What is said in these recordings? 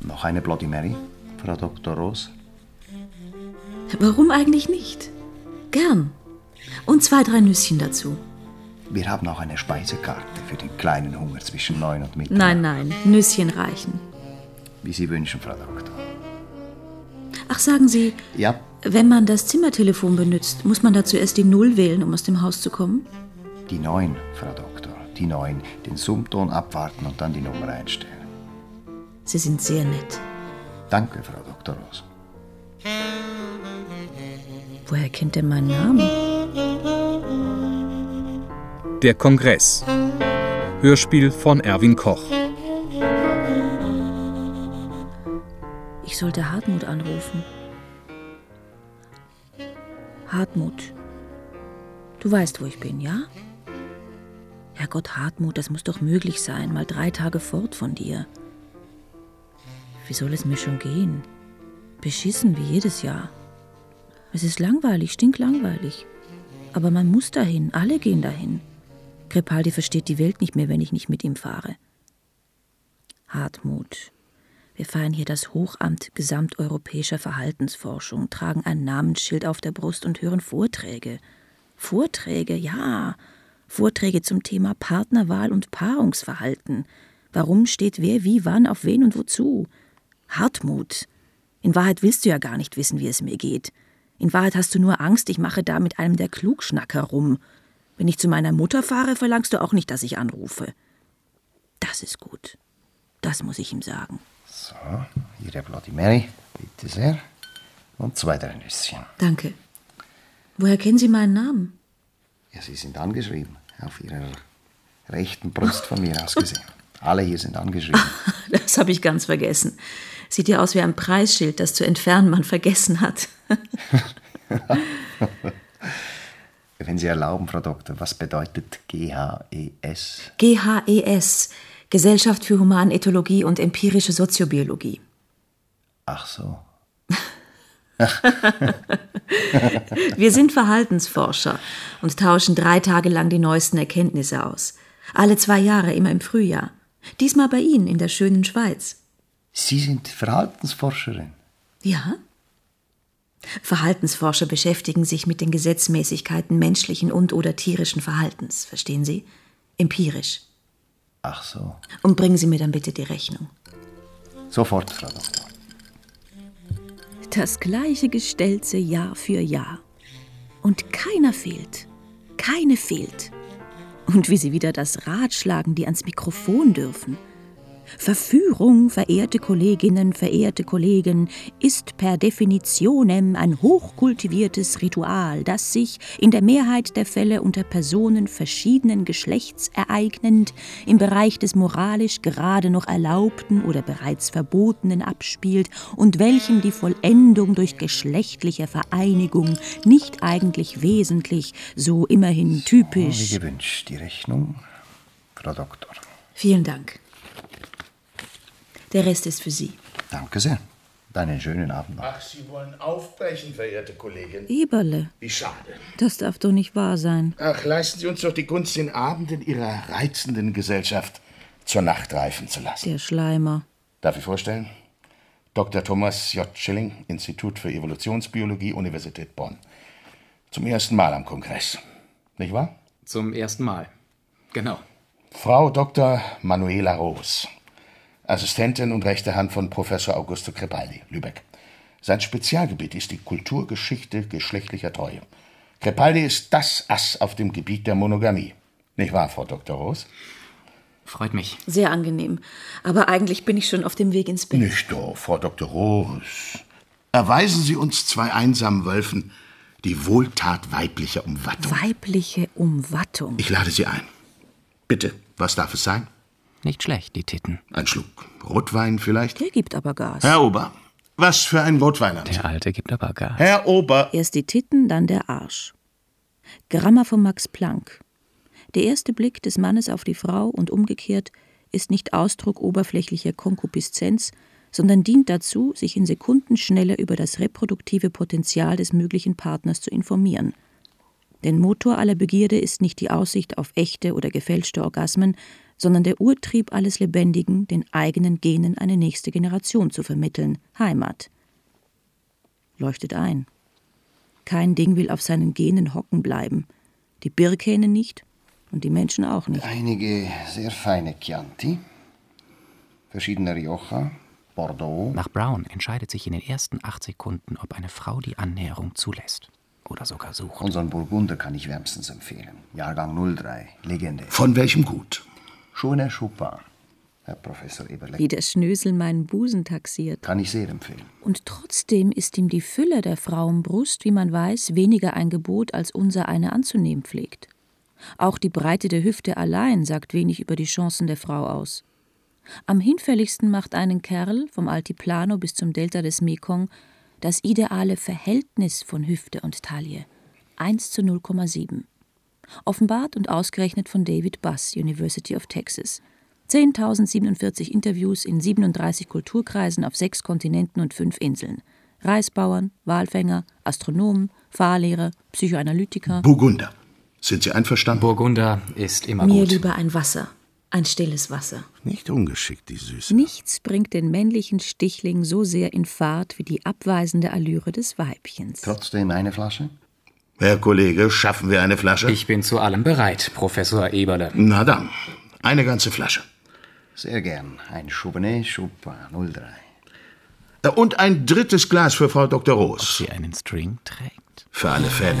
Noch eine Bloody Mary, Frau Dr. Roos? Warum eigentlich nicht? Gern. Und zwei, drei Nüsschen dazu. Wir haben auch eine Speisekarte für den kleinen Hunger zwischen neun und Mitternacht. Nein, nein, Nüsschen reichen. Wie Sie wünschen, Frau Doktor. Ach, sagen Sie, Ja, wenn man das Zimmertelefon benutzt, muss man da zuerst die Null wählen, um aus dem Haus zu kommen? die neun, Frau Doktor. Die neun. Den Summton abwarten und dann die Nummer einstellen. Sie sind sehr nett. Danke, Frau Dr. Roos. Woher kennt er meinen Namen? Der Kongress. Hörspiel von Erwin Koch. Ich sollte Hartmut anrufen. Hartmut. Du weißt, wo ich bin, ja? Herrgott, Hartmut, das muss doch möglich sein, mal drei Tage fort von dir. Wie soll es mir schon gehen? Beschissen wie jedes Jahr. Es ist langweilig, stinklangweilig. Aber man muss dahin, alle gehen dahin. Crepaldi versteht die Welt nicht mehr, wenn ich nicht mit ihm fahre. Hartmut. Wir feiern hier das Hochamt gesamteuropäischer Verhaltensforschung, tragen ein Namensschild auf der Brust und hören Vorträge. Vorträge, ja. Vorträge zum Thema Partnerwahl und Paarungsverhalten. Warum steht wer wie wann auf wen und wozu? Hartmut. In Wahrheit willst du ja gar nicht wissen, wie es mir geht. In Wahrheit hast du nur Angst, ich mache da mit einem der Klugschnacker rum. Wenn ich zu meiner Mutter fahre, verlangst du auch nicht, dass ich anrufe. Das ist gut. Das muss ich ihm sagen. So, Ihre Bloody Mary, bitte sehr. Und zwei, drei Nüsschen. Danke. Woher kennen Sie meinen Namen? Ja, Sie sind angeschrieben. Auf Ihrer rechten Brust von mir aus gesehen. Alle hier sind angeschrieben. Das habe ich ganz vergessen. Sieht ja aus wie ein Preisschild, das zu entfernen man vergessen hat. Wenn Sie erlauben, Frau Doktor, was bedeutet GHES? GHES, Gesellschaft für Humanethologie und empirische Soziobiologie. Ach so. Wir sind Verhaltensforscher und tauschen drei Tage lang die neuesten Erkenntnisse aus. Alle zwei Jahre, immer im Frühjahr. Diesmal bei Ihnen in der schönen Schweiz. Sie sind Verhaltensforscherin. Ja? Verhaltensforscher beschäftigen sich mit den Gesetzmäßigkeiten menschlichen und oder tierischen Verhaltens, verstehen Sie? Empirisch. Ach so. Und bringen Sie mir dann bitte die Rechnung. Sofort, Frau Doktor. Das gleiche Gestelze Jahr für Jahr. Und keiner fehlt. Keine fehlt. Und wie sie wieder das Rad schlagen, die ans Mikrofon dürfen. Verführung, verehrte Kolleginnen, verehrte Kollegen, ist per Definitionem ein hochkultiviertes Ritual, das sich in der Mehrheit der Fälle unter Personen verschiedenen Geschlechts ereignend im Bereich des moralisch gerade noch Erlaubten oder bereits Verbotenen abspielt und welchem die Vollendung durch geschlechtliche Vereinigung nicht eigentlich wesentlich, so immerhin Wie typisch. gewünscht, die Rechnung, Frau Doktor. Vielen Dank. Der Rest ist für Sie. Danke sehr. Einen schönen Abend noch. Ach, Sie wollen aufbrechen, verehrte Kollegin. Eberle, Wie schade. das darf doch nicht wahr sein. Ach, leisten Sie uns doch die Gunst, den Abend in Ihrer reizenden Gesellschaft zur Nacht reifen zu lassen. Der Schleimer. Darf ich vorstellen? Dr. Thomas J. Schilling, Institut für Evolutionsbiologie, Universität Bonn. Zum ersten Mal am Kongress. Nicht wahr? Zum ersten Mal. Genau. Frau Dr. Manuela Roos, Assistentin und rechte Hand von Professor Augusto Crepaldi, Lübeck. Sein Spezialgebiet ist die Kulturgeschichte geschlechtlicher Treue. Crepaldi ist das Ass auf dem Gebiet der Monogamie. Nicht wahr, Frau Dr. Roos? Freut mich. Sehr angenehm. Aber eigentlich bin ich schon auf dem Weg ins Bett. Nicht doch, Frau Dr. Roos. Erweisen Sie uns zwei einsamen Wölfen die Wohltat weiblicher Umwattung. Weibliche Umwattung. Ich lade Sie ein. Bitte, was darf es sein? Nicht schlecht, die Titten. Ein Schluck Rotwein vielleicht? Der gibt aber Gas. Herr Ober, was für ein Rotwein haben Sie? Der Alte gibt aber Gas. Herr Ober, Erst die Titten, dann der Arsch. Gramma von Max Planck. Der erste Blick des Mannes auf die Frau und umgekehrt ist nicht Ausdruck oberflächlicher Konkupiszenz, sondern dient dazu, sich in Sekundenschnelle über das reproduktive Potenzial des möglichen Partners zu informieren. Denn Motor aller Begierde ist nicht die Aussicht auf echte oder gefälschte Orgasmen, sondern der Urtrieb alles Lebendigen, den eigenen Genen eine nächste Generation zu vermitteln, Heimat. Leuchtet ein. Kein Ding will auf seinen Genen hocken bleiben. Die Birkhähne nicht und die Menschen auch nicht. Einige sehr feine Chianti, verschiedene Rioja, Bordeaux. Nach Brown entscheidet sich in den ersten acht Sekunden, ob eine Frau die Annäherung zulässt oder sogar sucht. Unseren Burgunder kann ich wärmstens empfehlen. Jahrgang 03, Legende. Von welchem Gut? Schoner Chopin, Herr Professor Eberle. Wie der Schnösel meinen Busen taxiert. Kann ich sehr empfehlen. Und trotzdem ist ihm die Fülle der Frauenbrust, wie man weiß, weniger ein Gebot, als unser eine anzunehmen pflegt. Auch die Breite der Hüfte allein sagt wenig über die Chancen der Frau aus. Am hinfälligsten macht einen Kerl vom Altiplano bis zum Delta des Mekong das ideale Verhältnis von Hüfte und Taille 1 zu 0,7. Offenbart und ausgerechnet von David Buss, University of Texas. 10.047 Interviews in 37 Kulturkreisen auf sechs Kontinenten und fünf Inseln. Reisbauern, Walfänger, Astronomen, Fahrlehrer, Psychoanalytiker. Burgunder. Sind Sie einverstanden? Burgunder ist immer Mir gut. lieber ein Wasser, ein stilles Wasser. Nicht ungeschickt, die Süße. Nichts bringt den männlichen Stichling so sehr in Fahrt wie die abweisende Allüre des Weibchens. Trotzdem eine Flasche? Herr Kollege, schaffen wir eine Flasche? Ich bin zu allem bereit, Professor Eberle. Na dann, eine ganze Flasche. Sehr gern. Ein Chauvenet Chopin 03. Äh, Und ein drittes Glas für Frau Dr. Roos. Sie einen String trägt. Für alle Fälle.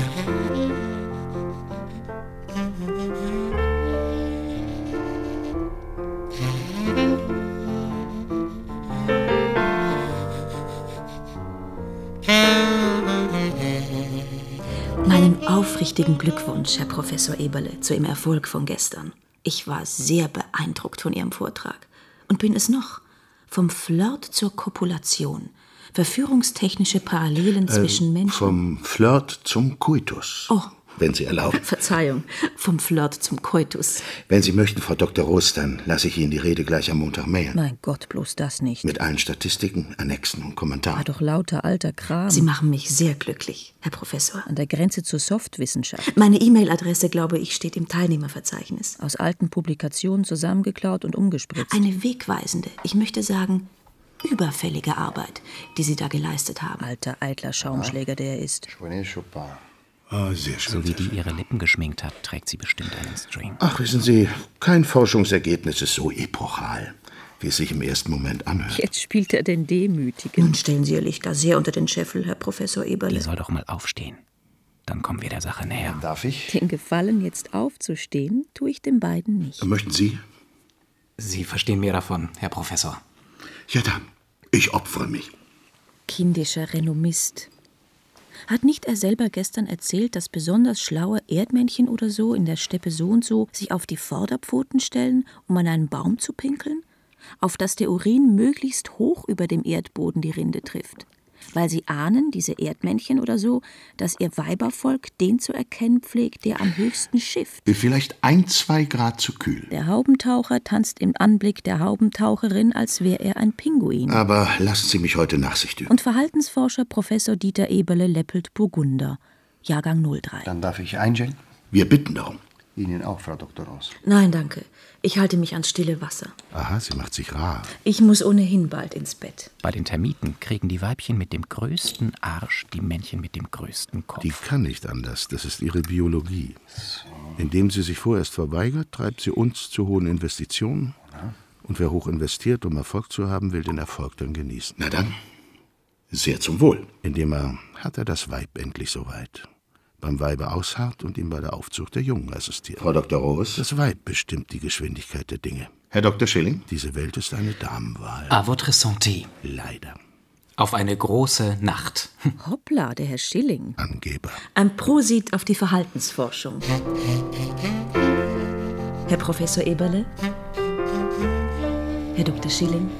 Aufrichtigen Glückwunsch, Herr Professor Eberle, zu Ihrem Erfolg von gestern. Ich war sehr beeindruckt von Ihrem Vortrag und bin es noch. Vom Flirt zur Kopulation. Verführungstechnische Parallelen zwischen Menschen. Vom Flirt zum Coitus. Oh. Wenn Sie erlauben. Verzeihung, vom Flirt zum Koitus. Wenn Sie möchten, Frau Dr. Roos, dann lasse ich Ihnen die Rede gleich am Montag mailen. Mein Gott, bloß das nicht. Mit allen Statistiken, Annexen und War Kommentaren. doch lauter alter Kram. Sie machen mich sehr glücklich, Herr Professor. an der Grenze zur Softwissenschaft. Meine E-Mail-Adresse, glaube ich, steht im Teilnehmerverzeichnis. Aus alten Publikationen zusammengeklaut und umgespritzt. Eine wegweisende, ich möchte sagen, überfällige Arbeit, die Sie da geleistet haben. Alter, eitler Schaumschläger, der er ist. Chauvenet Chopin. Ah, sehr schön. So wie die ihre Lippen geschminkt hat, trägt sie bestimmt einen String. Ach, wissen Sie, kein Forschungsergebnis ist so epochal, wie es sich im ersten Moment anhört. Jetzt spielt er den Demütigen. Nun stellen Sie Ihr Licht da sehr unter den Scheffel, Herr Professor Die Eberle. soll doch mal aufstehen. Dann kommen wir der Sache näher. Darf ich? Den Gefallen, jetzt aufzustehen, tue ich den beiden nicht. Möchten Sie? Sie verstehen mehr davon, Herr Professor. Ja dann, ich opfere mich. Kindischer Renommist. Hat nicht er selber gestern erzählt, dass besonders schlaue Erdmännchen oder so in der Steppe so und so sich auf die Vorderpfoten stellen, um an einen Baum zu pinkeln? Auf dass der Urin möglichst hoch über dem Erdboden die Rinde trifft. Weil sie ahnen, diese Erdmännchen oder so, dass ihr Weibervolk den zu erkennen pflegt, der am höchsten schifft. Vielleicht ein, zwei Grad zu kühl. Der Haubentaucher tanzt im Anblick der Haubentaucherin, als wäre er ein Pinguin. Aber lassen Sie mich heute Nachsicht üben. Und Verhaltensforscher Professor Dieter Eberle läppelt Burgunder, Jahrgang 03. Dann darf ich einschenken? Wir bitten darum. Ihnen auch, Frau Dr. Ross. Nein, danke. Ich halte mich ans stille Wasser. Aha, sie macht sich rar. Ich muss ohnehin bald ins Bett. Bei den Termiten kriegen die Weibchen mit dem größten Arsch die Männchen mit dem größten Kopf. Die kann nicht anders. Das ist ihre Biologie. Indem sie sich vorerst verweigert, treibt sie uns zu hohen Investitionen. Und wer hoch investiert, um Erfolg zu haben, will den Erfolg dann genießen. Na dann, sehr zum Wohl. Indem er, hat er das Weib endlich soweit. Beim Weibe ausharrt und ihm bei der Aufzucht der Jungen assistiert. Frau Dr. Roos? Das Weib bestimmt die Geschwindigkeit der Dinge. Herr Dr. Schilling? Diese Welt ist eine Damenwahl. A votre santé. Leider. Auf eine große Nacht. Hoppla, der Herr Schilling. Angeber. Ein Prosit auf die Verhaltensforschung. Herr Professor Eberle? Herr Dr. Schilling?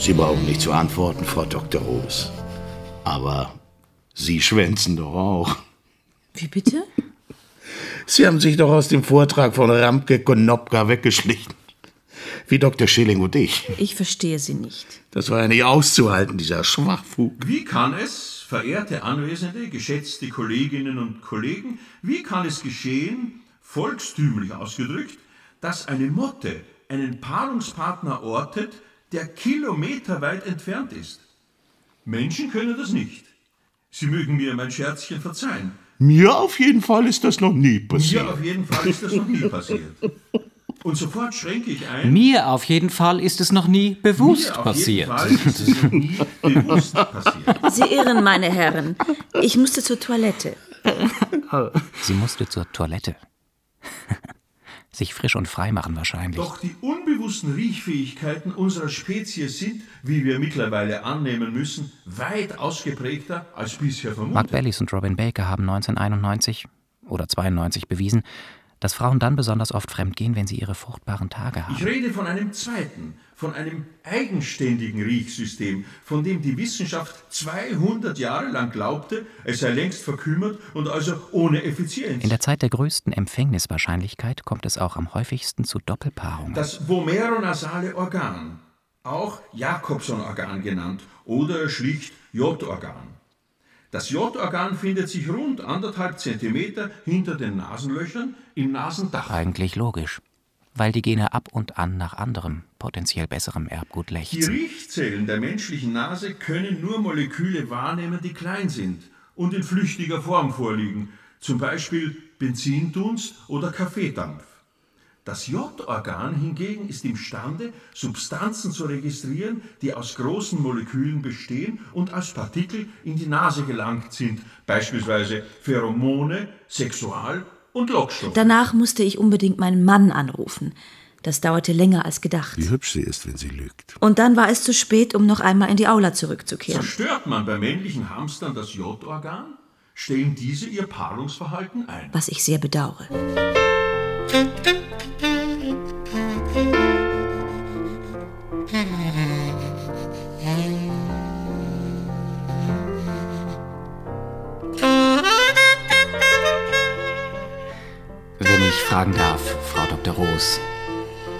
Sie brauchen nicht zu antworten, Frau Dr. Roos. Aber Sie schwänzen doch auch. Wie bitte? Sie haben sich doch aus dem Vortrag von Ramke Konopka weggeschlichen. Wie Dr. Schilling und ich. Ich verstehe Sie nicht. Das war ja nicht auszuhalten, dieser Schwachfug. Wie kann es, verehrte Anwesende, geschätzte Kolleginnen und Kollegen, wie kann es geschehen, volkstümlich ausgedrückt, dass eine Motte einen Paarungspartner ortet, der kilometerweit entfernt ist? Menschen können das nicht. Sie mögen mir mein Scherzchen verzeihen. Mir auf jeden Fall ist das noch nie passiert. Mir auf jeden Fall ist das noch nie passiert. Und sofort schränke ich ein. Mir auf jeden Fall ist es noch nie bewusst passiert. Jeden Fall ist es noch nie bewusst passiert. Sie irren, meine Herren. Ich musste zur Toilette. Sie musste zur Toilette. Sich frisch und frei machen wahrscheinlich. Doch die unbewussten Riechfähigkeiten unserer Spezies sind, wie wir mittlerweile annehmen müssen, weit ausgeprägter als bisher Mark vermutet. Bellis und Robin Baker haben 1991 oder 92 bewiesen, dass Frauen dann besonders oft fremdgehen, wenn sie ihre fruchtbaren Tage Ich haben. rede von einem zweiten, von einem eigenständigen Riechsystem, von dem die Wissenschaft 200 Jahre lang glaubte, es sei längst verkümmert und also ohne Effizienz. In der Zeit der größten Empfängniswahrscheinlichkeit kommt es auch am häufigsten zu Doppelpaarungen. Das vomeronasale Organ, auch Jakobson-Organ genannt oder schlicht J-Organ. Das J-Organ findet sich rund anderthalb Zentimeter hinter den Nasenlöchern im Nasendach. Eigentlich logisch, weil die Gene ab und an nach anderem, potenziell besserem Erbgut Die lechzen. Riechzellen der menschlichen Nase können nur Moleküle wahrnehmen, die klein sind und in flüchtiger Form vorliegen, zum Beispiel Benzindunst oder Kaffeedampf. Das J-Organ hingegen ist imstande, Substanzen zu registrieren, die aus großen Molekülen bestehen und als Partikel in die Nase gelangt sind, beispielsweise Pheromone, Sexual- und Lockstoffe. Danach musste ich unbedingt meinen Mann anrufen. Das dauerte länger als gedacht. Wie hübsch sie ist, wenn sie lügt. Und dann war es zu spät, um noch einmal in die Aula zurückzukehren. Zerstört man bei männlichen Hamstern das J-Organ, stellen diese ihr Paarungsverhalten ein. Was ich sehr bedauere. Wenn ich fragen darf, Frau Dr. Roos,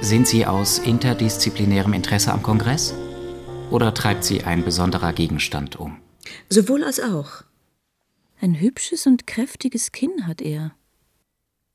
sind Sie aus interdisziplinärem Interesse am Kongress? Oder treibt Sie ein besonderer Gegenstand um? Sowohl als auch. Ein hübsches und kräftiges Kinn hat er.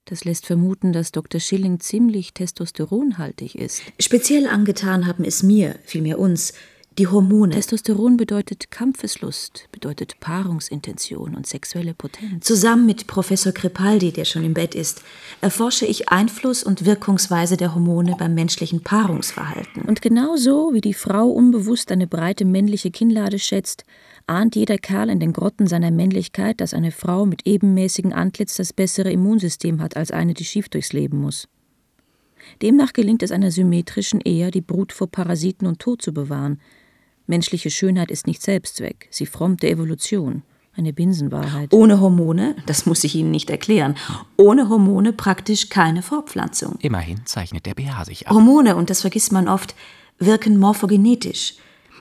Das lässt vermuten, dass Dr. Schilling ziemlich testosteronhaltig ist. Speziell angetan haben es mir, vielmehr uns, die Hormone. Testosteron bedeutet Kampfeslust, bedeutet Paarungsintention und sexuelle Potenz. Zusammen mit Professor Crepaldi, der schon im Bett ist, erforsche ich Einfluss und Wirkungsweise der Hormone beim menschlichen Paarungsverhalten. Und genauso wie die Frau unbewusst eine breite männliche Kinnlade schätzt, ahnt jeder Kerl in den Grotten seiner Männlichkeit, dass eine Frau mit ebenmäßigem Antlitz das bessere Immunsystem hat als eine, die schief durchs Leben muss. Demnach gelingt es einer symmetrischen eher, die Brut vor Parasiten und Tod zu bewahren. Menschliche Schönheit ist nicht Selbstzweck, sie frommt der Evolution. Eine Binsenwahrheit. Ohne Hormone, das muss ich Ihnen nicht erklären, ohne Hormone praktisch keine Fortpflanzung. Immerhin zeichnet der BH sich ab. Hormone, und das vergisst man oft, wirken morphogenetisch.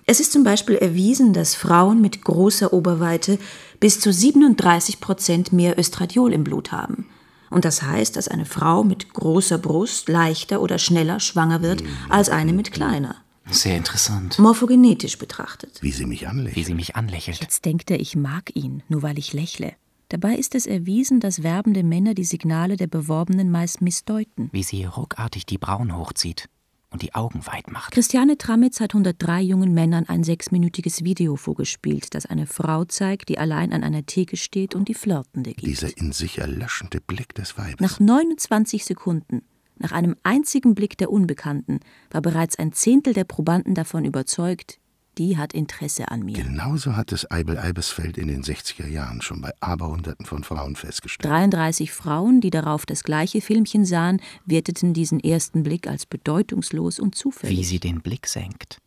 Es ist zum Beispiel erwiesen, dass Frauen mit großer Oberweite bis zu 37 Prozent mehr Östradiol im Blut haben. Und das heißt, dass eine Frau mit großer Brust leichter oder schneller schwanger wird als eine mit kleiner. Sehr interessant. Morphogenetisch betrachtet. Wie sie mich anlächelt. Wie sie mich anlächelt. Jetzt denkt er, ich mag ihn, nur weil ich lächle. Dabei ist es erwiesen, dass werbende Männer die Signale der Beworbenen meist missdeuten. Wie sie ruckartig die Brauen hochzieht und die Augen weit macht. Christiane Tramitz hat 103 jungen Männern ein sechsminütiges Video vorgespielt, das eine Frau zeigt, die allein an einer Theke steht und die Flirtende gibt. Dieser in sich erlöschende Blick des Weibes. Nach 29 Sekunden, nach einem einzigen Blick der Unbekannten, war bereits ein Zehntel der Probanden davon überzeugt, die hat Interesse an mir. Genauso hat es Eibel Eibesfeld in den 60er Jahren schon bei Aberhunderten von Frauen festgestellt. 33 Frauen, die darauf das gleiche Filmchen sahen, werteten diesen ersten Blick als bedeutungslos und zufällig. Wie sie den Blick senkt.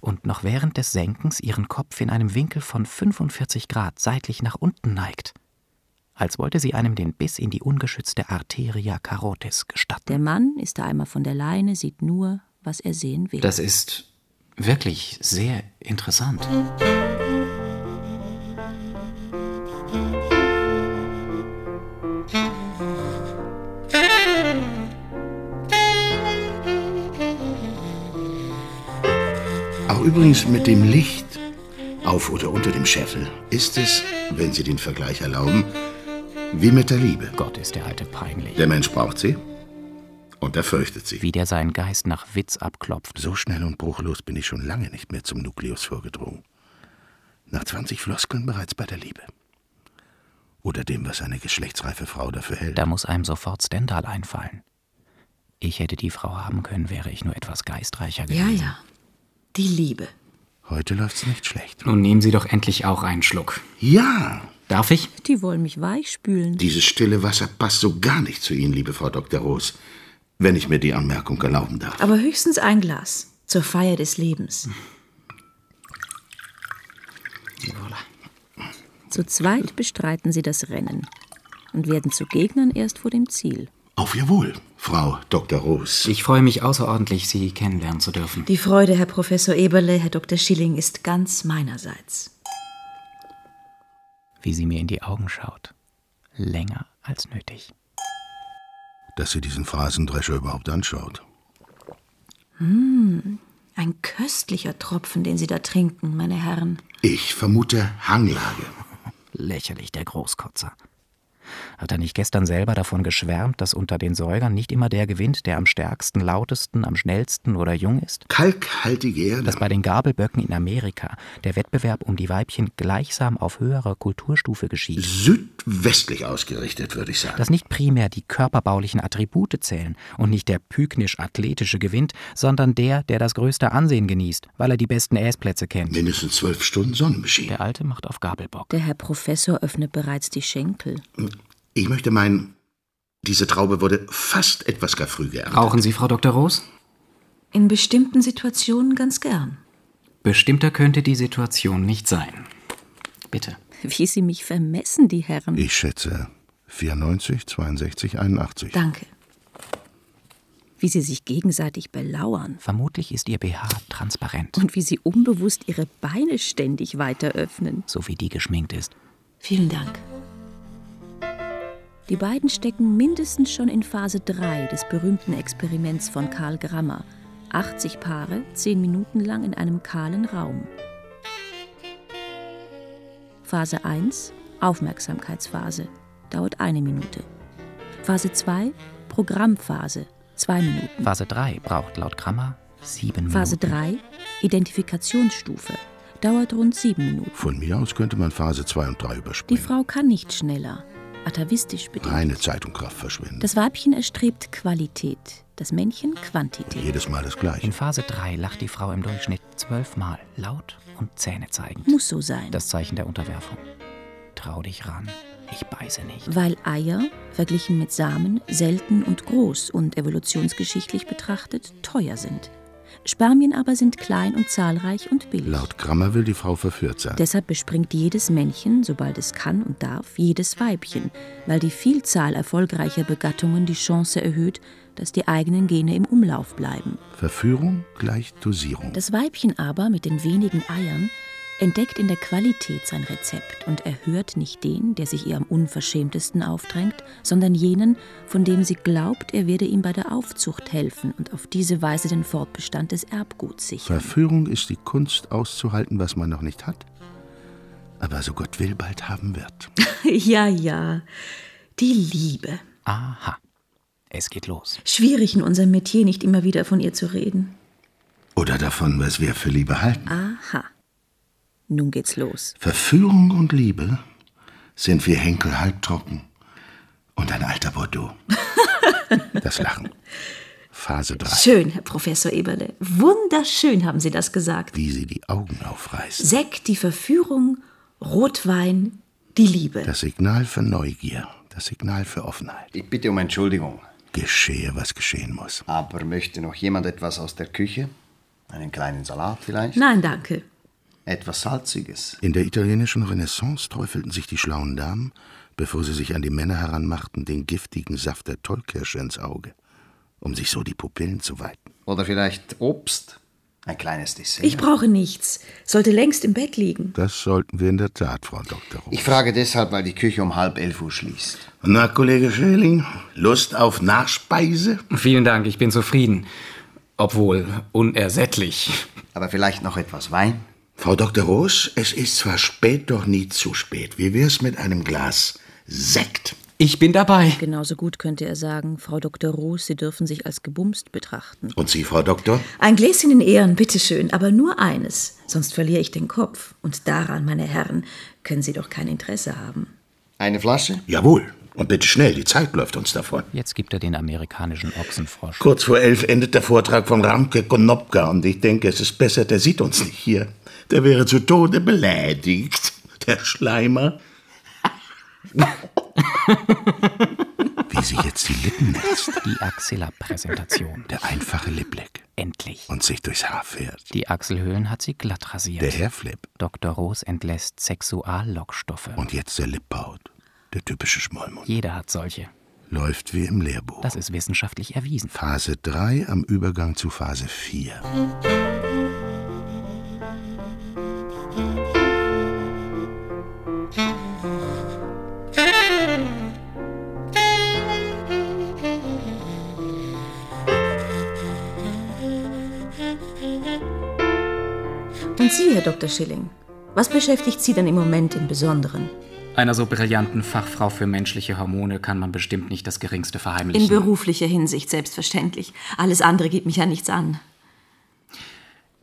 Und noch während des Senkens ihren Kopf in einem Winkel von 45 Grad seitlich nach unten neigt. Als wollte sie einem den Biss in die ungeschützte Arteria carotis gestatten. Der Mann ist da einmal von der Leine, sieht nur, was er sehen will. Das ist wirklich sehr interessant. übrigens mit dem Licht auf oder unter dem Scheffel ist es, wenn Sie den Vergleich erlauben, wie mit der Liebe. Gott ist der Alte peinlich. Der Mensch braucht sie und er fürchtet sie. Wie der seinen Geist nach Witz abklopft. So schnell und bruchlos bin ich schon lange nicht mehr zum Nukleus vorgedrungen. Nach 20 Floskeln bereits bei der Liebe. Oder dem, was eine geschlechtsreife Frau dafür hält. Da muss einem sofort Stendhal einfallen. Ich hätte die Frau haben können, wäre ich nur etwas geistreicher Ja, gewesen. ja. Die Liebe. Heute läuft's nicht schlecht. Nun nehmen Sie doch endlich auch einen Schluck. Ja, Darf ich? Die wollen mich weichspülen. dieses stille Wasser passt so gar nicht zu Ihnen, liebe Frau Dr. Roos. Wenn ich mir die Anmerkung erlauben darf. Aber höchstens ein Glas. Zur Feier des Lebens. Zu zweit bestreiten sie das Rennen und werden zu Gegnern erst vor dem Ziel. Auf Ihr Wohl, Frau Dr. Roos. Ich freue mich außerordentlich, Sie kennenlernen zu dürfen. Die Freude, Herr Professor Eberle, Herr Dr. Schilling, ist ganz meinerseits. Wie sie mir in die Augen schaut. Länger als nötig. Dass sie diesen Phrasendrescher überhaupt anschaut. Ein köstlicher Tropfen, den Sie da trinken, meine Herren. Ich vermute Hanglage. Lächerlich, der Großkotzer. Hat er nicht gestern selber davon geschwärmt, dass unter den Säugern nicht immer der gewinnt, der am stärksten, lautesten, am schnellsten oder jung ist? Kalkhaltige Erde. Dass bei den Gabelböcken in Amerika der Wettbewerb um die Weibchen gleichsam auf höherer Kulturstufe geschieht? südwestlich ausgerichtet, würde ich sagen. Dass nicht primär die körperbaulichen Attribute zählen und nicht der pyknisch-athletische gewinnt, sondern der, der das größte Ansehen genießt, weil er die besten Äsplätze kennt. Mindestens zwölf Stunden Sonnenbeschienen. Der Alte macht auf Gabelbock. Der Herr Professor öffnet bereits die Schenkel. Ich möchte meinen, diese Traube wurde fast etwas gar früh geerntet. Rauchen Sie, Frau Dr. Roos? In bestimmten Situationen ganz gern. Bestimmter könnte die Situation nicht sein. Bitte. Wie sie mich vermessen, die Herren. Ich schätze 94, 62, 81. Danke. Wie sie sich gegenseitig belauern. Vermutlich ist ihr BH transparent, Und wie sie unbewusst ihre Beine ständig weiter öffnen. so wie die geschminkt ist. Vielen Dank. Die beiden stecken mindestens schon in Phase 3 des berühmten Experiments von Karl Grammer. 80 Paare, 10 Minuten lang in einem kahlen Raum. Phase 1, Aufmerksamkeitsphase, dauert eine Minute. Phase 2, Programmphase, 2 Minuten. Phase 3 braucht laut Grammer sieben Phase Minuten. 3, Identifikationsstufe, dauert rund 7 Minuten. Von mir aus könnte man Phase 2 und 3 Die überspringen. Frau kann nicht schneller, atavistisch bedingt. Reine Zeit und Kraft verschwinden. Das Weibchen erstrebt Qualität, das Männchen Quantität. Jedes Mal das Gleiche. In Phase 3 lacht die Frau im Durchschnitt zwölfmal laut und Zähne zeigend. Muss so sein. Das Zeichen der Unterwerfung. Trau dich ran, ich beiße nicht. weil Eier, verglichen mit Samen, selten und groß und evolutionsgeschichtlich betrachtet teuer sind. Spermien aber sind klein und zahlreich und billig. Laut Grammer will die Frau verführt sein. Deshalb bespringt jedes Männchen, sobald es kann und darf, jedes Weibchen, weil die Vielzahl erfolgreicher Begattungen die Chance erhöht, dass die eigenen Gene im Umlauf bleiben. Verführung gleich Dosierung. Das Weibchen aber mit den wenigen Eiern entdeckt in der Qualität sein Rezept und erhört nicht den, der sich ihr am unverschämtesten aufdrängt, sondern jenen, von dem sie glaubt, er werde ihm bei der Aufzucht helfen und auf diese Weise den Fortbestand des Erbguts sichern. Verführung ist die Kunst auszuhalten, was man noch nicht hat, aber so Gott will bald haben wird. Ja, ja. Die Liebe. Aha, es geht los. Schwierig in unserem Metier nicht immer wieder von ihr zu reden. Oder davon, was wir für Liebe halten. Aha. Nun geht's los. Verführung und Liebe sind wie Henkel halbtrocken und ein alter Bordeaux. Das Lachen. Phase 3. Schön, Herr Professor Eberle. Wunderschön haben Sie das gesagt. Wie sie die Augen aufreißen. Sekt, die Verführung, Rotwein, die Liebe. Das Signal für Neugier. Das Signal für Offenheit. Ich bitte um Entschuldigung. Geschehe, was geschehen muss. Aber möchte noch jemand etwas aus der Küche? Einen kleinen Salat vielleicht? Nein, danke. Etwas Salziges? In der italienischen Renaissance träufelten sich die schlauen Damen, bevor sie sich an die Männer heranmachten, den giftigen Saft der Tollkirsche ins Auge, um sich so die Pupillen zu weiten. Oder vielleicht Obst? Ein kleines Dessert? Ich brauche nichts. Sollte längst im Bett liegen. Das sollten wir in der Tat, Frau Dr. Roos. Ich frage deshalb, weil die Küche um halb elf Uhr schließt. Na, Kollege Schäling, Lust auf Nachspeise? Vielen Dank, ich bin zufrieden. Obwohl unersättlich. Aber vielleicht noch etwas Wein? Frau Dr. Roos, es ist zwar spät, doch nie zu spät. Wie wär's mit einem Glas Sekt? Ich bin dabei. Genauso gut könnte er sagen, Frau Dr. Roos, Sie dürfen sich als gebumst betrachten. Und Sie, Frau Doktor? Ein Gläschen in Ehren, bitteschön, aber nur eines, sonst verliere ich den Kopf. Und daran, meine Herren, können Sie doch kein Interesse haben. Eine Flasche? Jawohl. Und bitte schnell, die Zeit läuft uns davon. Jetzt gibt er den amerikanischen Ochsenfrosch. Kurz vor elf endet der Vortrag von Ramke Konopka und ich denke, es ist besser, der sieht uns nicht hier. Der wäre zu Tode beleidigt. Der Schleimer. Wie sich jetzt die Lippen netzt. Die Axilla-Präsentation. Der einfache Lippblick. Endlich. Und sich durchs Haar fährt. Die Achselhöhlen hat sie glatt rasiert. Der Hairflip. Dr. Roos entlässt Sexuallockstoffe. Und jetzt der Lippbaut. Der typische Schmollmund. Jeder hat solche. Läuft wie im Lehrbuch. Das ist wissenschaftlich erwiesen. Phase 3 am Übergang zu Phase 4. Sie, Herr Dr. Schilling, was beschäftigt Sie denn im Moment im Besonderen? Einer so brillanten Fachfrau für menschliche Hormone kann man bestimmt nicht das geringste In verheimlichen. beruflicher Hinsicht selbstverständlich. Alles andere geht mich ja nichts an.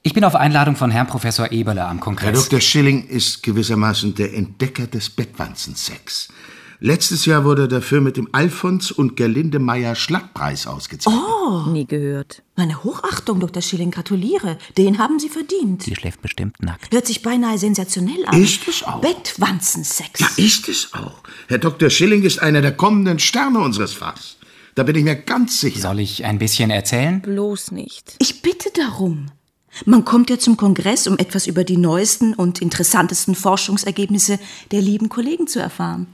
ich bin auf Einladung von Herrn Professor Eberle am Herr Kongress. Dr. Schilling ist gewissermaßen der Entdecker des Bettwanzensex. Letztes Jahr wurde er dafür mit dem Alfons und Gerlinde Meyer Schlattpreis ausgezeichnet. Nie gehört. Meine Hochachtung, Dr. Schilling, gratuliere. Den haben Sie verdient. Sie schläft bestimmt nackt. Hört sich beinahe sensationell an. Ist es auch. Bettwanzensex. Ja, ist es auch. Herr Dr. Schilling ist einer der kommenden Sterne unseres Fachs. Da bin ich mir ganz sicher. Soll ich ein bisschen erzählen? Bloß nicht. Ich bitte darum. Man kommt ja zum Kongress, um etwas über die neuesten und interessantesten Forschungsergebnisse der lieben Kollegen zu erfahren.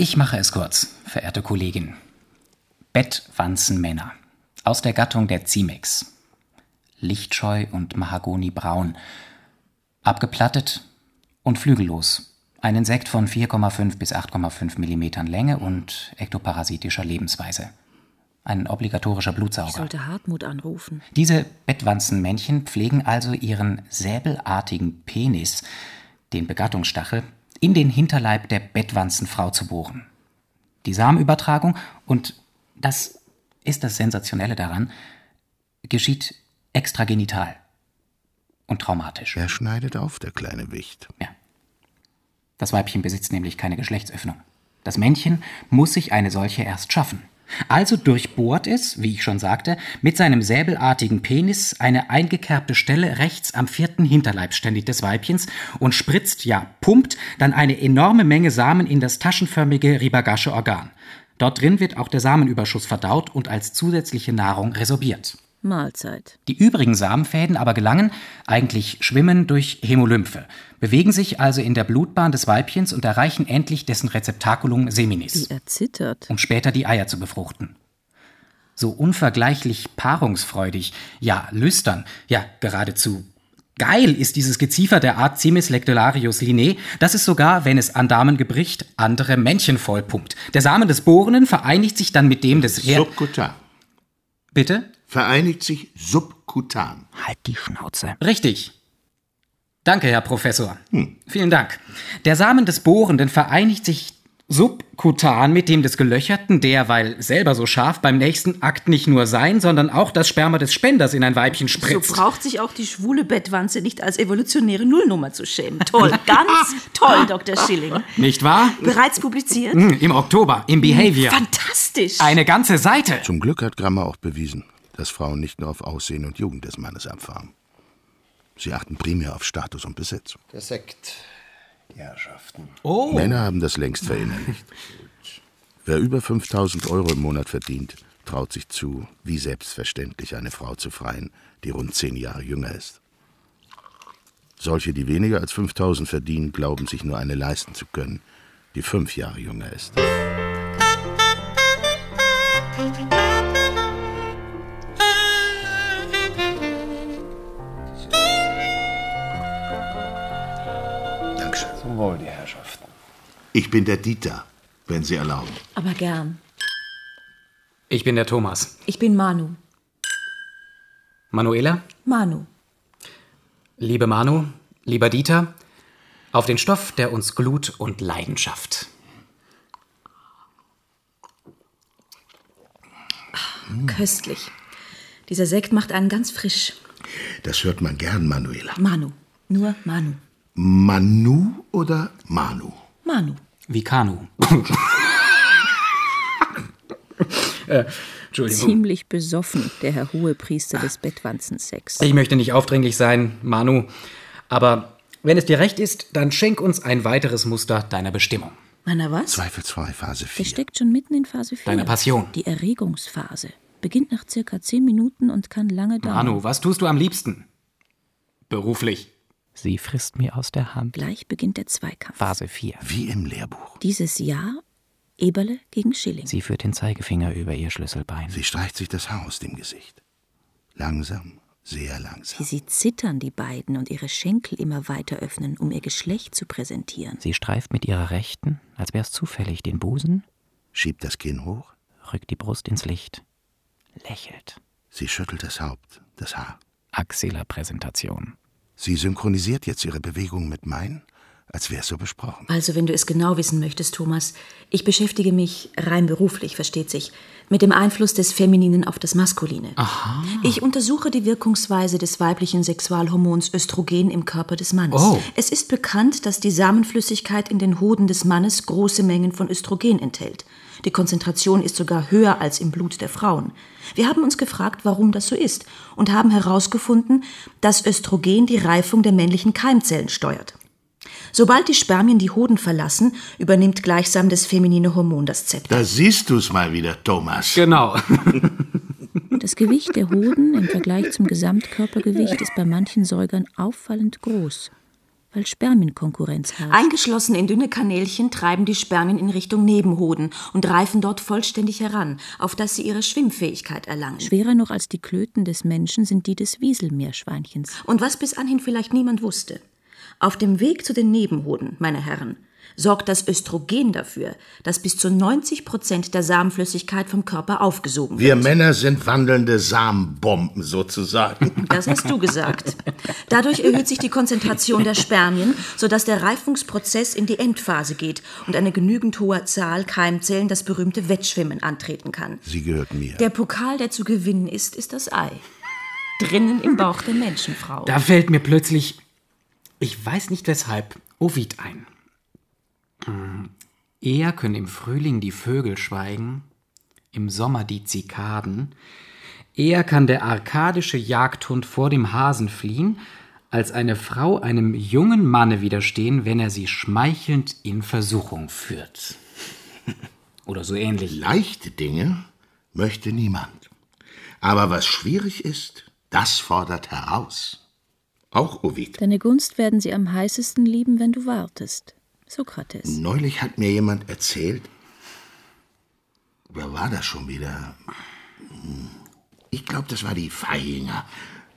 Ich mache es kurz, verehrte Kollegin. Bettwanzenmänner aus der Gattung der Cimex. Lichtscheu und Mahagonibraun. Abgeplattet und flügellos. Ein Insekt von 4,5 bis 8,5 Millimetern Länge und ektoparasitischer Lebensweise. Ein obligatorischer Ich Blutsauger. sollte Hartmut anrufen. Diese Bettwanzenmännchen pflegen also ihren säbelartigen Penis, den Begattungsstachel, in den Hinterleib der Bettwanzenfrau zu bohren. Die Samenübertragung, und das ist das Sensationelle daran, geschieht extragenital und traumatisch. Er schneidet auf, der kleine Wicht. Ja. Das Weibchen besitzt nämlich keine Geschlechtsöffnung. Das Männchen muss sich eine solche erst schaffen. Also durchbohrt es, wie ich schon sagte, mit seinem säbelartigen Penis eine eingekerbte Stelle rechts am vierten Hinterleibsständig des Weibchens und spritzt, ja, pumpt dann eine enorme Menge Samen in das taschenförmige Ribagasche Organ. Dort drin wird auch der Samenüberschuss verdaut und als zusätzliche Nahrung resorbiert. Mahlzeit. Die übrigen Samenfäden aber gelangen, eigentlich schwimmen durch Hämolymphe, bewegen sich also in der Blutbahn des Weibchens und erreichen endlich dessen Rezeptaculum seminis, Wie er zittert. um später die Eier zu befruchten. So unvergleichlich paarungsfreudig, ja lüstern, ja geradezu geil ist dieses Geziefer der Art Cimis lectularius linnae, dass es sogar, wenn es an Damen gebricht, andere Männchen vollpumpt. Der Samen des Bohrenden vereinigt sich dann mit dem des Subkutan. Bitte? Vereinigt sich subkutan. Halt die Schnauze. Richtig. Danke, Herr Professor. Vielen Dank. Der Samen des Bohrenden vereinigt sich subkutan mit dem des Gelöcherten, der, weil selber so scharf, beim nächsten Akt nicht nur sein, sondern auch das Sperma des Spenders in ein Weibchen So spritzt. braucht sich auch die schwule Bettwanze nicht als evolutionäre Nullnummer zu schämen. Toll, ganz toll, Dr. Schilling. Nicht wahr? Bereits publiziert? Hm, Im Oktober, im Behavior. Fantastisch. Eine ganze Seite. Zum Glück hat Grammer auch bewiesen, dass Frauen nicht nur auf Aussehen und Jugend des Mannes abfahren. Sie achten primär auf Status und Besitz. Der Sekt, die Herrschaften. Oh. Männer haben das längst verinnerlicht. Wer über 5000 Euro im Monat verdient, traut sich zu, wie selbstverständlich eine Frau zu freien, die rund zehn Jahre jünger ist. Solche, die weniger als 5000 verdienen, glauben sich nur eine leisten zu können, die fünf Jahre jünger ist. Dankeschön. Ich bin der Dieter, wenn Sie erlauben. Aber gern. Ich bin der Thomas. Ich bin Manu. Manuela? Manu. Liebe Manu, lieber Dieter, auf den Stoff, der uns Glut und Leidenschaft. Köstlich. Dieser Sekt macht einen ganz frisch. Das hört man gern, Manuela. Manu. Nur Manu. Manu oder Manu? Manu. Wie Kanu. äh, Entschuldigung. Ziemlich besoffen, der Herr Hohepriester des Bettwanzensex. Ich möchte nicht aufdringlich sein, Manu, aber wenn es dir recht ist, dann schenk uns ein weiteres Muster deiner Bestimmung. Meiner was? Zweifelsfrei Phase Der 4. steckt schon mitten in Phase 4. Deine Passion. Die Erregungsphase. Beginnt nach circa 10 Minuten und kann lange dauern. Manu, was tust du am liebsten? Beruflich. Sie frisst mir aus der Hand. Gleich beginnt der Zweikampf. Phase 4. Wie im Lehrbuch. Dieses Jahr Eberle gegen Schilling. Sie führt den Zeigefinger über ihr Schlüsselbein. Sie streicht sich das Haar aus dem Gesicht. Langsam, sehr Wie langsam. sie zittern, die beiden, und ihre Schenkel immer weiter öffnen, um ihr Geschlecht zu präsentieren. Sie streift mit ihrer rechten, als wär's zufällig, den Busen, Schiebt das Kinn hoch. rückt die Brust ins Licht, lächelt. Sie schüttelt das Haupt, das Haar. Axilla-Präsentation. Sie synchronisiert jetzt ihre Bewegung mit meinen, als wäre es so besprochen. Also, wenn du es genau wissen möchtest, Thomas, ich beschäftige mich rein beruflich, versteht sich, mit dem Einfluss des Femininen auf das Maskuline. Aha. Ich untersuche die Wirkungsweise des weiblichen Sexualhormons Östrogen im Körper des Mannes. Oh. Es ist bekannt, dass die Samenflüssigkeit in den Hoden des Mannes große Mengen von Östrogen enthält. Die Konzentration ist sogar höher als im Blut der Frauen. Wir haben uns gefragt, warum das so ist und haben herausgefunden, dass Östrogen die Reifung der männlichen Keimzellen steuert. Sobald die Spermien die Hoden verlassen, übernimmt gleichsam das feminine Hormon das Zepter. Da siehst du's mal wieder, Thomas. Genau. Das Gewicht der Hoden im Vergleich zum Gesamtkörpergewicht ist bei manchen Säugern auffallend groß, weil Spermienkonkurrenz herrscht. Eingeschlossen in dünne Kanälchen treiben die Spermien in Richtung Nebenhoden und reifen dort vollständig heran, auf dass sie ihre Schwimmfähigkeit erlangen. Schwerer noch als die Klöten des Menschen sind die des Wieselmeerschweinchens. Und was bis anhin vielleicht niemand wusste. Auf dem Weg zu den Nebenhoden, meine Herren, sorgt das Östrogen dafür, dass bis zu 90 Prozent der Samenflüssigkeit vom Körper aufgesogen wird. Wir Männer sind wandelnde Samenbomben sozusagen. Das hast du gesagt. Dadurch erhöht sich die Konzentration der Spermien, sodass der Reifungsprozess in die Endphase geht und eine genügend hohe Zahl Keimzellen das berühmte Wettschwimmen antreten kann. Sie gehört mir. Der Pokal, der zu gewinnen ist, ist das Ei. Drinnen im Bauch der Menschenfrau. Da fällt mir plötzlich, ich weiß nicht weshalb, Ovid ein. Hm, Eher können im Frühling die Vögel schweigen, im Sommer die Zikaden. Eher kann der arkadische Jagdhund vor dem Hasen fliehen, als eine Frau einem jungen Manne widerstehen, wenn er sie schmeichelnd in Versuchung führt. Oder so ähnlich. Leichte Dinge möchte niemand. Aber was schwierig ist, das fordert heraus. Auch Ovid. Deine Gunst werden sie am heißesten lieben, wenn du wartest. Sokrates. Neulich hat mir jemand erzählt, wer war das schon wieder? Ich glaube, das war die Feihinger.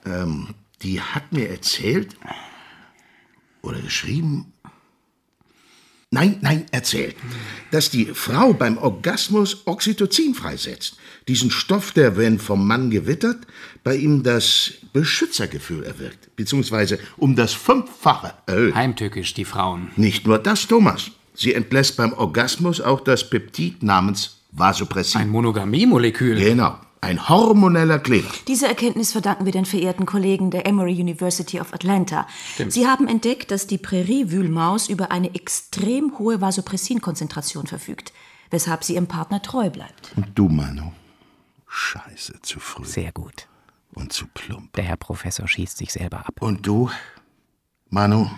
Ähm, die hat mir erzählt oder geschrieben, nein, nein, erzählt, dass die Frau beim Orgasmus Oxytocin freisetzt. Diesen Stoff, der, wenn vom Mann gewittert, bei ihm das Beschützergefühl erwirkt, beziehungsweise um das Fünffache erhöht. Heimtückisch, die Frauen. Nicht nur das, Thomas. Sie entlässt beim Orgasmus auch das Peptid namens Vasopressin. Ein Monogamie-Molekül. genau, ein hormoneller Kleber. Diese Erkenntnis verdanken wir den verehrten Kollegen der Emory University of Atlanta. Sie haben entdeckt, dass die Präriewühlmaus über eine extrem hohe Vasopressinkonzentration verfügt, weshalb sie ihrem Partner treu bleibt. Und du, Manu? Scheiße, zu früh Sehr gut. und zu plump. Der Herr Professor schießt sich selber ab. Und du, Manu?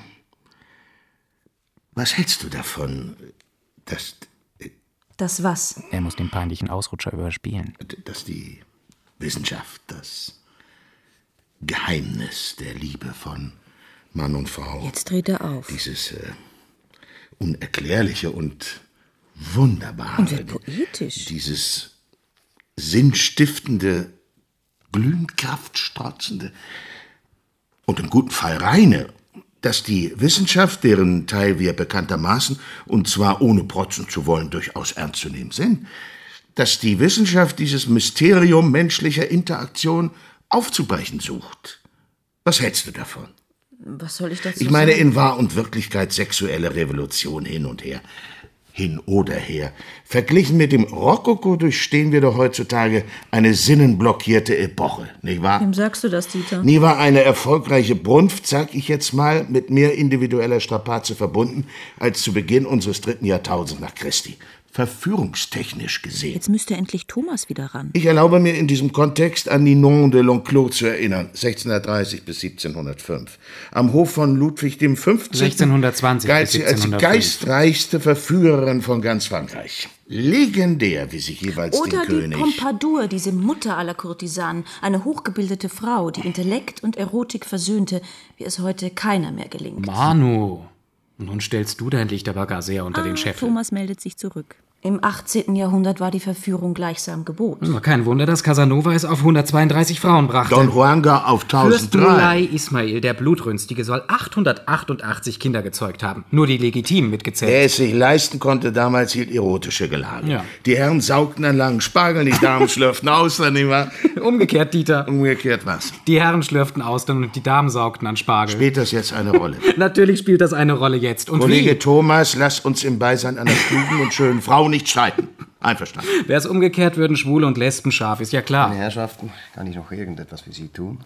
Was hältst du davon, dass, Das was? Er muss den peinlichen Ausrutscher überspielen. dass die Wissenschaft das Geheimnis der Liebe von Mann und Frau, Jetzt dreht er auf. dieses äh, Unerklärliche und Wunderbare, Und wird poetisch. dieses sinnstiftende, glühend kraftstrotzende und im guten Fall reine, dass die Wissenschaft, deren Teil wir bekanntermaßen, und zwar ohne protzen zu wollen, durchaus ernst zu nehmen sind, dass die Wissenschaft dieses Mysterium menschlicher Interaktion aufzubrechen sucht. Was hältst du davon? Was soll ich dazu Ich meine sagen? in Wahr und Wirklichkeit sexuelle Revolution hin und her. Hin oder her. Verglichen mit dem Rokoko durchstehen wir doch heutzutage eine sinnenblockierte Epoche, nicht wahr? Wem sagst du das, Dieter? Nie war eine erfolgreiche Brunft, sag ich jetzt mal, mit mehr individueller Strapaze verbunden als zu Beginn unseres dritten Jahrtausends nach Christi. Verführungstechnisch gesehen. Jetzt müsste endlich Thomas wieder ran. Ich erlaube mir in diesem Kontext an Ninon de L'Enclos zu erinnern, 1630 bis 1705. Am Hof von Ludwig dem 15. 1620 galt sie als die 1705. geistreichste Verführerin von ganz Frankreich. Legendär, wie sich jeweils Oder den die König... Pompadour, diese Mutter aller Kurtisanen, eine hochgebildete Frau, die Intellekt und Erotik versöhnte, wie es heute keiner mehr gelingt. Manu, nun stellst du dein Licht aber gar sehr unter den Scheffel. Thomas meldet sich zurück. Im 18. Jahrhundert war die Verführung gleichsam Gebot. War kein Wunder, dass Casanova es auf 132 Frauen brachte. Don Juan gar auf Fürst 1003. Mulai Ismail, der Blutrünstige, soll 888 Kinder gezeugt haben. Nur die Legitimen mitgezählt. Wer es sich leisten konnte, damals hielt erotische Gelage. Ja. Die Herren saugten an langen Spargeln, die Damen schlürften Austern, wahr? Umgekehrt, Dieter. Umgekehrt was? Die Herren schlürften Austern und die Damen saugten an Spargel. Spielt das jetzt eine Rolle? Natürlich spielt das eine Rolle jetzt. Und Kollege wie? Thomas, lass uns im Beisein einer klugen und schönen Frau nicht streiten. Einverstanden. Wäre es umgekehrt, würden Schwule und Lesben scharf, ist ja klar. Meine Herrschaften, kann ich noch irgendetwas für Sie tun?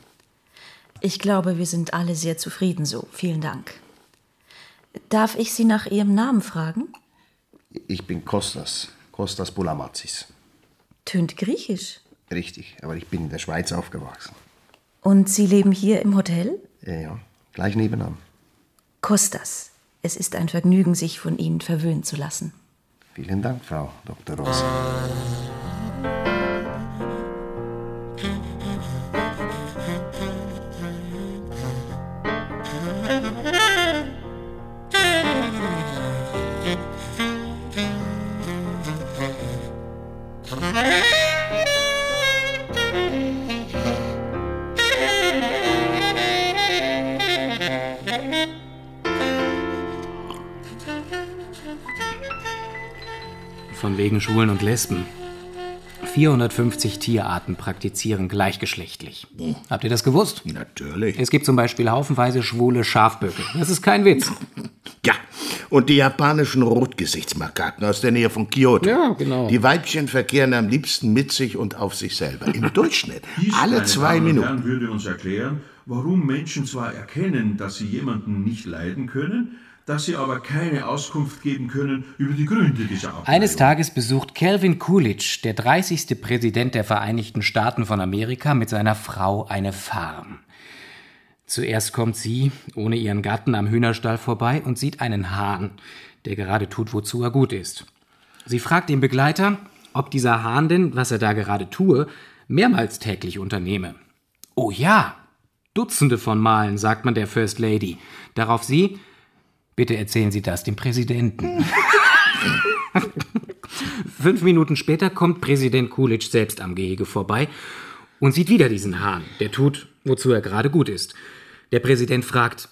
Ich glaube, wir sind alle sehr zufrieden so. Vielen Dank. Darf ich Sie nach Ihrem Namen fragen? Ich bin Kostas, Kostas Boulamatsis. Tönt griechisch. Richtig, aber ich bin in der Schweiz aufgewachsen. Und Sie leben hier im Hotel? Ja, ja, gleich nebenan. Kostas. Es ist ein Vergnügen, sich von Ihnen verwöhnen zu lassen. Vielen Dank, Frau Dr. Rose. Lesben. 450 Tierarten praktizieren gleichgeschlechtlich. Habt ihr das gewusst? Natürlich. Es gibt zum Beispiel haufenweise schwule Schafböcke. Das ist kein Witz. Ja, und die japanischen Rotgesichtsmakaken aus der Nähe von Kyoto. Ja, genau. Die Weibchen verkehren am liebsten mit sich und auf sich selber. Im Durchschnitt. Dies, Alle meine zwei Damen und Minuten. Herren, würde uns erklären, warum Menschen zwar erkennen, dass sie jemanden nicht leiden können, dass sie aber keine Auskunft geben können über die Gründe dieser Ablehnung. Eines Tages besucht Calvin Coolidge, der 30. Präsident der Vereinigten Staaten von Amerika, mit seiner Frau eine Farm. Zuerst kommt sie, ohne ihren Gatten, am Hühnerstall vorbei und sieht einen Hahn, der gerade tut, wozu er gut ist. Sie fragt den Begleiter, ob dieser Hahn denn, was er da gerade tue, mehrmals täglich unternehme. Oh ja, Dutzende von Malen, sagt man der First Lady. Darauf sie, bitte erzählen Sie das dem Präsidenten. Fünf Minuten später kommt Präsident Coolidge selbst am Gehege vorbei und sieht wieder diesen Hahn, der tut, wozu er gerade gut ist. Der Präsident fragt,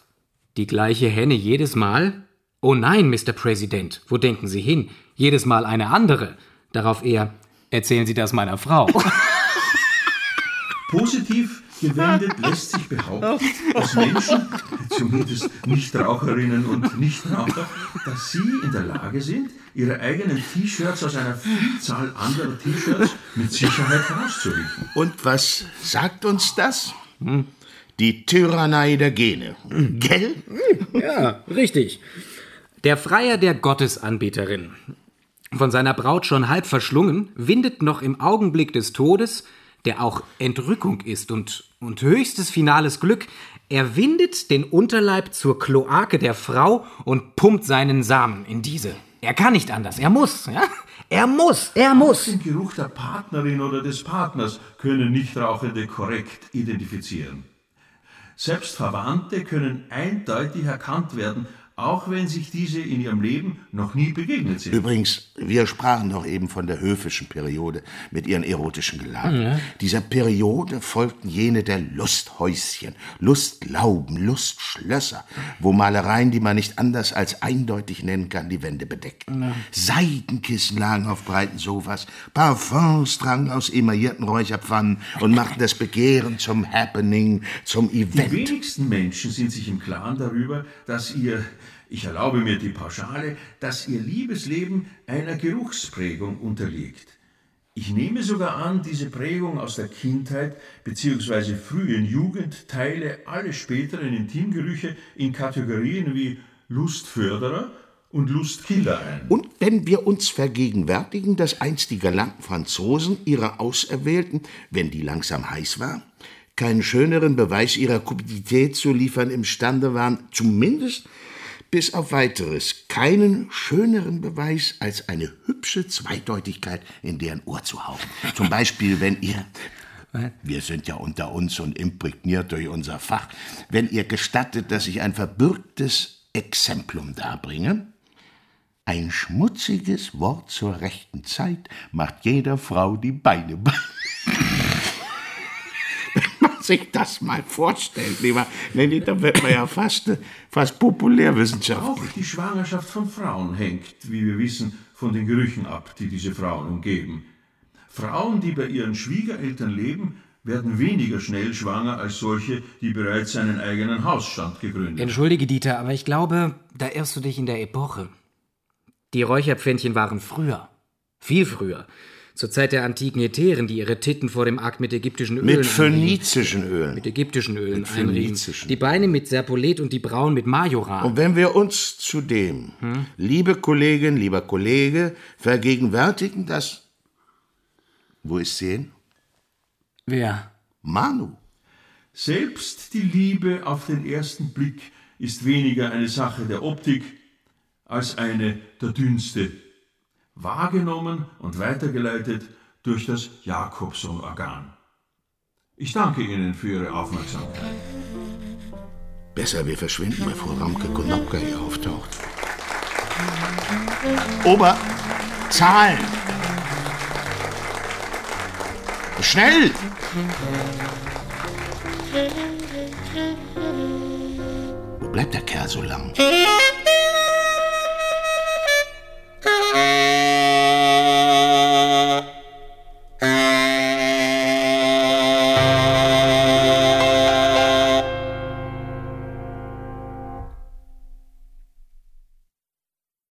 die gleiche Henne jedes Mal? Oh nein, Mr. Präsident, wo denken Sie hin? Jedes Mal eine andere. Darauf er, erzählen Sie das meiner Frau. Positiv gewendet lässt sich behaupten, dass Menschen, zumindest Nichtraucherinnen und Nichtraucher, dass sie in der Lage sind, ihre eigenen T-Shirts aus einer Vielzahl anderer T-Shirts mit Sicherheit herauszuriechen. Und was sagt uns das? Die Tyrannei der Gene. Gell? Ja, richtig. Der Freier der Gottesanbeterin, von seiner Braut schon halb verschlungen, windet noch im Augenblick des Todes, der auch Entrückung ist und, und höchstes finales Glück, er windet den Unterleib zur Kloake der Frau und pumpt seinen Samen in diese. Er kann nicht anders, er muss, ja? Er muss, er muss. Den Geruch der Partnerin oder des Partners können Nichtrauchende korrekt identifizieren. Selbst Verwandte können eindeutig erkannt werden, auch wenn sich diese in ihrem Leben noch nie begegnet sind. Übrigens, wir sprachen doch eben von der höfischen Periode mit ihren erotischen Gelagen. Ja. Dieser Periode folgten jene der Lusthäuschen, Lustlauben, Lustschlösser, wo Malereien, die man nicht anders als eindeutig nennen kann, die Wände bedeckten. Ja. Seidenkissen lagen auf breiten Sofas, Parfums drangen aus emaillierten Räucherpfannen und machten das Begehren zum Happening, zum Event. Die wenigsten Menschen sind sich im Klaren darüber, dass ihr ich erlaube mir die Pauschale, dass ihr Liebesleben einer Geruchsprägung unterliegt. Ich nehme sogar an, diese Prägung aus der Kindheit bzw. frühen Jugend teile alle späteren Intimgerüche in Kategorien wie Lustförderer und Lustkiller ein. Und wenn wir uns vergegenwärtigen, dass einst die galanten Franzosen ihrer Auserwählten, wenn die langsam heiß war, keinen schöneren Beweis ihrer Kupidität zu liefern imstande waren, zumindest bis auf weiteres keinen schöneren Beweis als eine hübsche Zweideutigkeit in deren Ohr zu hauchen. Zum Beispiel, wenn ihr wir sind ja unter uns und imprägniert durch unser Fach. Wenn ihr gestattet, dass ich ein verbürgtes Exemplum darbringe, ein schmutziges Wort zur rechten Zeit macht jeder Frau die Beine. sich das mal vorstellt, lieber. Nee, da wird man ja fast, fast populärwissenschaftlich. Auch die Schwangerschaft von Frauen hängt, wie wir wissen, von den Gerüchen ab, die diese Frauen umgeben. Frauen, die bei ihren Schwiegereltern leben, werden weniger schnell schwanger als solche, die bereits einen eigenen Hausstand gegründet haben. Entschuldige, Dieter, aber ich glaube, da irrst du dich in der Epoche. Die Räucherpfännchen waren früher. Viel früher. Zur Zeit der antiken Hetären, die ihre Titten vor dem Ark mit ägyptischen Ölen Mit phönizischen Ölen. Mit ägyptischen Ölen mit einriefen. Die Beine mit Serpolet und die Brauen mit Majoran. Und wenn wir uns zudem, hm? liebe Kollegin, lieber Kollege, vergegenwärtigen, dass... Wo ist sie hin? Wer? Manu. Selbst die Liebe auf den ersten Blick ist weniger eine Sache der Optik als eine der Dünste wahrgenommen und weitergeleitet durch das Jakobson-Organ. Ich danke Ihnen für Ihre Aufmerksamkeit. Besser, wir verschwinden, bevor Ramke Konopka hier auftaucht. Ober, Zahlen! Schnell! Wo bleibt der Kerl so lang?